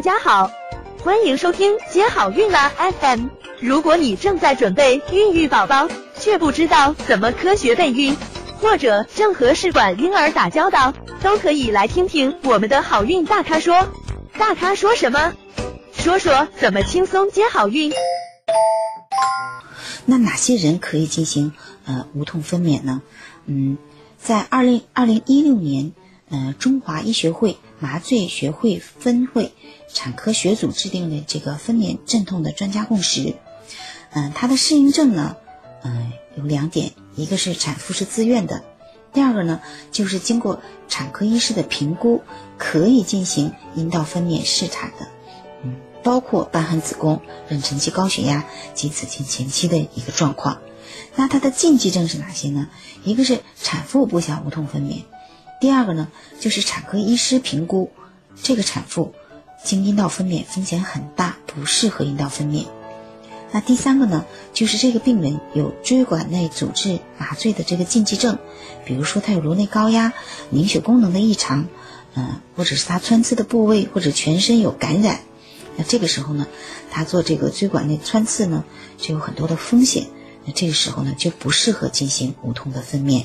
大家好，欢迎收听接好运啦 FM。如果你正在准备孕育宝宝，却不知道怎么科学备孕，或者正和试管婴儿打交道，都可以来听听我们的好运大咖说。大咖说什么？说说怎么轻松接好运。那哪些人可以进行呃无痛分娩呢？嗯，在二零二零一六年，呃，中华医学会麻醉学会分会产科学组制定的这个分娩镇痛的专家共识。嗯，它的适应症呢，嗯，有两点，一个是产妇是自愿的，第二个呢，就是经过产科医师的评估，可以进行阴道分娩试产的。包括瘢痕子宫、妊娠期高血压及子期前期的一个状况。那它的禁忌症是哪些呢？一个是产妇不想无痛分娩，第二个呢就是产科医师评估这个产妇经阴道分娩风险很大，不适合阴道分娩。那第三个呢就是这个病人有椎管内阻滞麻醉的这个禁忌症，比如说他有颅内高压、凝血功能的异常，嗯，或者是他穿刺的部位或者全身有感染。那这个时候呢，他做这个椎管内穿刺呢，就有很多的风险。那这个时候呢，就不适合进行无痛的分娩。